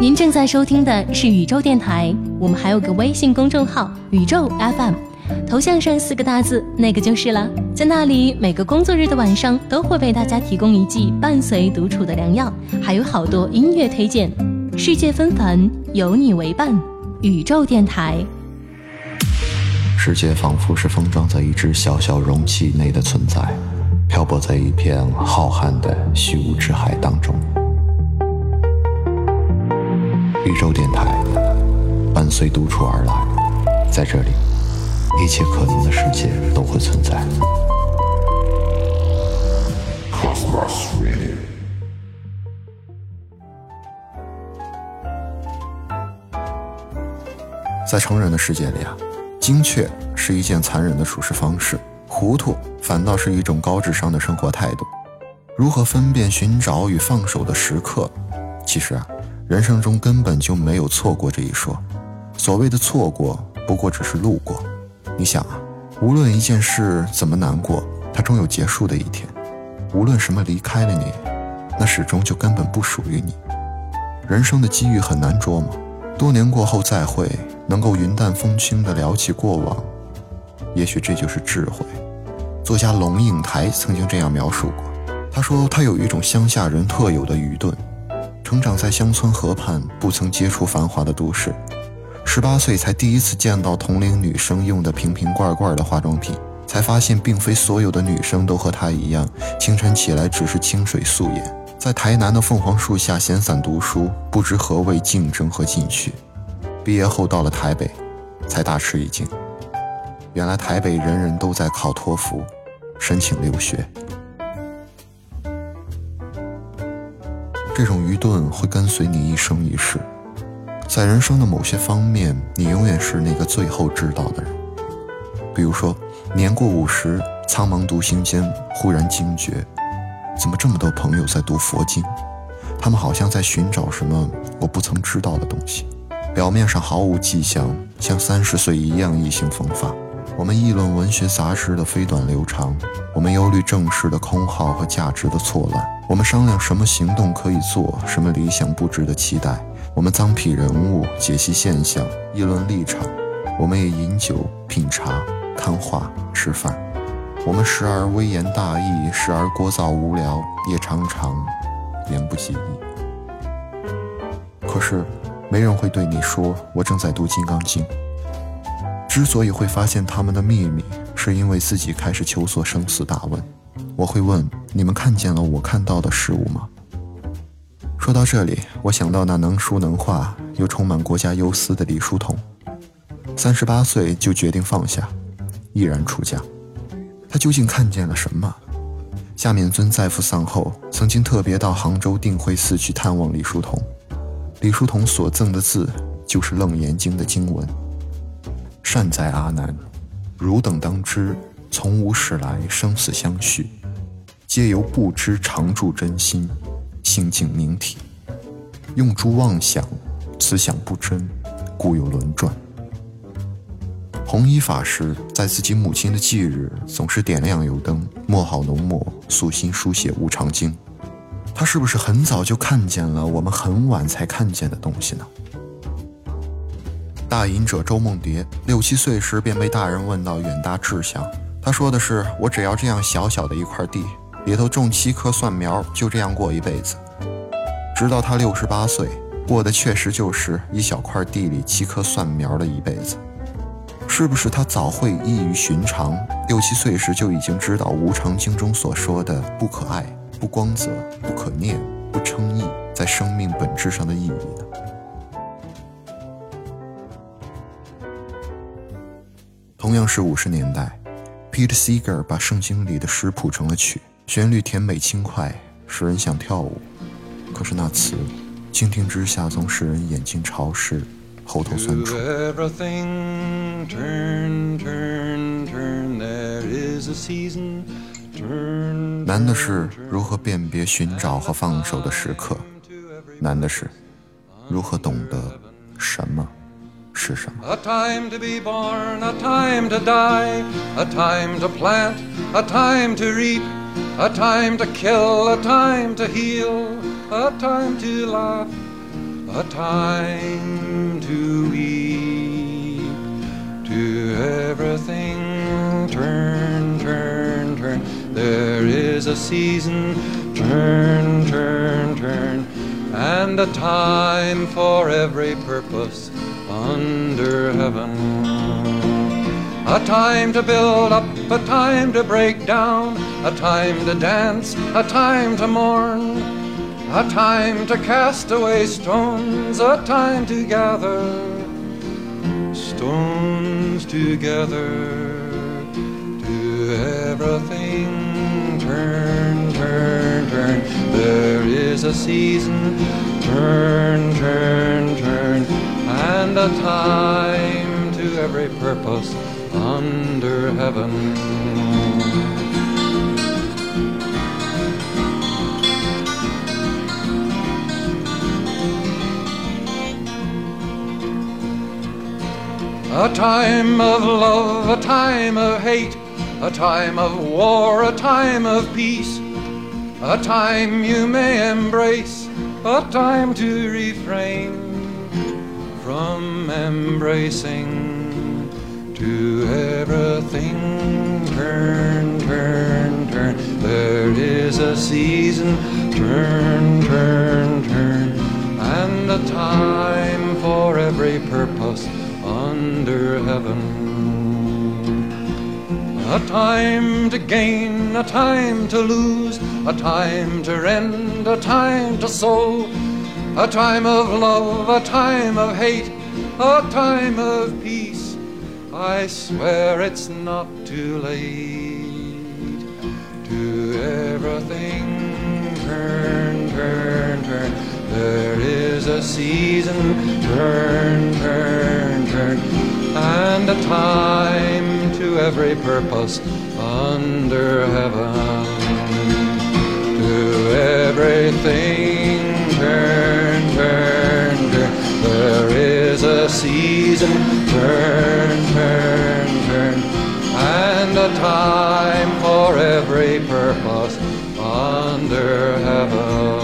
您正在收听的是宇宙电台，我们还有个微信公众号“宇宙 FM”，头像上四个大字那个就是了。在那里，每个工作日的晚上都会为大家提供一剂伴随独处的良药，还有好多音乐推荐。世界纷繁，有你为伴，宇宙电台。世界仿佛是封装在一只小小容器内的存在，漂泊在一片浩瀚的虚无之海当中。宇宙电台伴随独处而来，在这里，一切可能的世界都会存在。在成人的世界里啊，精确是一件残忍的处事方式，糊涂反倒是一种高智商的生活态度。如何分辨寻找与放手的时刻？其实啊。人生中根本就没有错过这一说，所谓的错过，不过只是路过。你想啊，无论一件事怎么难过，它终有结束的一天；无论什么离开了你，那始终就根本不属于你。人生的机遇很难捉摸，多年过后再会，能够云淡风轻地聊起过往，也许这就是智慧。作家龙应台曾经这样描述过，他说他有一种乡下人特有的愚钝。成长在乡村河畔，不曾接触繁华的都市，十八岁才第一次见到同龄女生用的瓶瓶罐罐的化妆品，才发现并非所有的女生都和她一样，清晨起来只是清水素颜，在台南的凤凰树下闲散读书，不知何谓竞争和进取。毕业后到了台北，才大吃一惊，原来台北人人都在考托福，申请留学。这种愚钝会跟随你一生一世，在人生的某些方面，你永远是那个最后知道的人。比如说，年过五十，苍茫独行间，忽然惊觉，怎么这么多朋友在读佛经？他们好像在寻找什么我不曾知道的东西。表面上毫无迹象，像三十岁一样意兴风发。我们议论文学杂志的飞短流长，我们忧虑正事的空耗和价值的错乱，我们商量什么行动可以做，什么理想不值得期待。我们脏批人物，解析现象，议论立场。我们也饮酒、品茶、看画、吃饭。我们时而微言大义，时而聒噪无聊，也常常言不及义。可是，没人会对你说：“我正在读《金刚经》。”之所以会发现他们的秘密，是因为自己开始求索生死大问。我会问：你们看见了我看到的事物吗？说到这里，我想到那能书能画又充满国家忧思的李叔同，三十八岁就决定放下，毅然出家。他究竟看见了什么？夏勉尊在父丧后，曾经特别到杭州定慧寺去探望李叔同。李叔同所赠的字，就是《楞严经》的经文。善哉阿难，汝等当知，从无始来生死相续，皆由不知常住真心，心境明体，用诸妄想，此想不真，故有轮转。弘一法师在自己母亲的忌日，总是点亮油灯，墨好浓墨，素心书写《无常经》。他是不是很早就看见了我们很晚才看见的东西呢？大隐者周梦蝶六七岁时便被大人问到远大志向，他说的是：“我只要这样小小的一块地，里头种七棵蒜苗，就这样过一辈子。”直到他六十八岁，过的确实就是一小块地里七棵蒜苗的一辈子。是不是他早会异于寻常？六七岁时就已经知道《无常经》中所说的“不可爱、不光泽、不可念、不称意”在生命本质上的意义呢？同样是五十年代，Pete Seeger 把圣经里的诗谱成了曲，旋律甜美轻快，使人想跳舞。可是那词，倾听之下总使人眼睛潮湿，喉头酸楚。难的是如何辨别寻找和放手的时刻，难的是如何懂得什么。是什么？A time to be born, a time to die, a time to plant, a time to reap, a time to kill, a time to heal, a time to laugh, a time to weep, to everything turn, turn, turn. There is a season, turn, turn, turn, and a time for every purpose under heaven. A time to build up, a time to break down, a time to dance, a time to mourn, a time to cast away stones, a time to gather stones together. To everything turn, turn, turn. There is a season, turn, turn, turn, and a time to every purpose under heaven. A time of love, a time of hate, a time of war, a time of peace, a time you may embrace, a time to refrain from embracing to everything turn, turn, turn. There is a season, turn, turn, turn, and a time for every purpose under heaven. A time to gain, a time to lose, a time to rend, a time to sow, a time of love, a time of hate, a time of peace. I swear it's not too late. To everything turn, turn, turn. There is a season, turn, turn, turn, and a time to every purpose under heaven. To everything, turn, turn, turn. There is a season, turn, turn, turn, and a time for every purpose under heaven.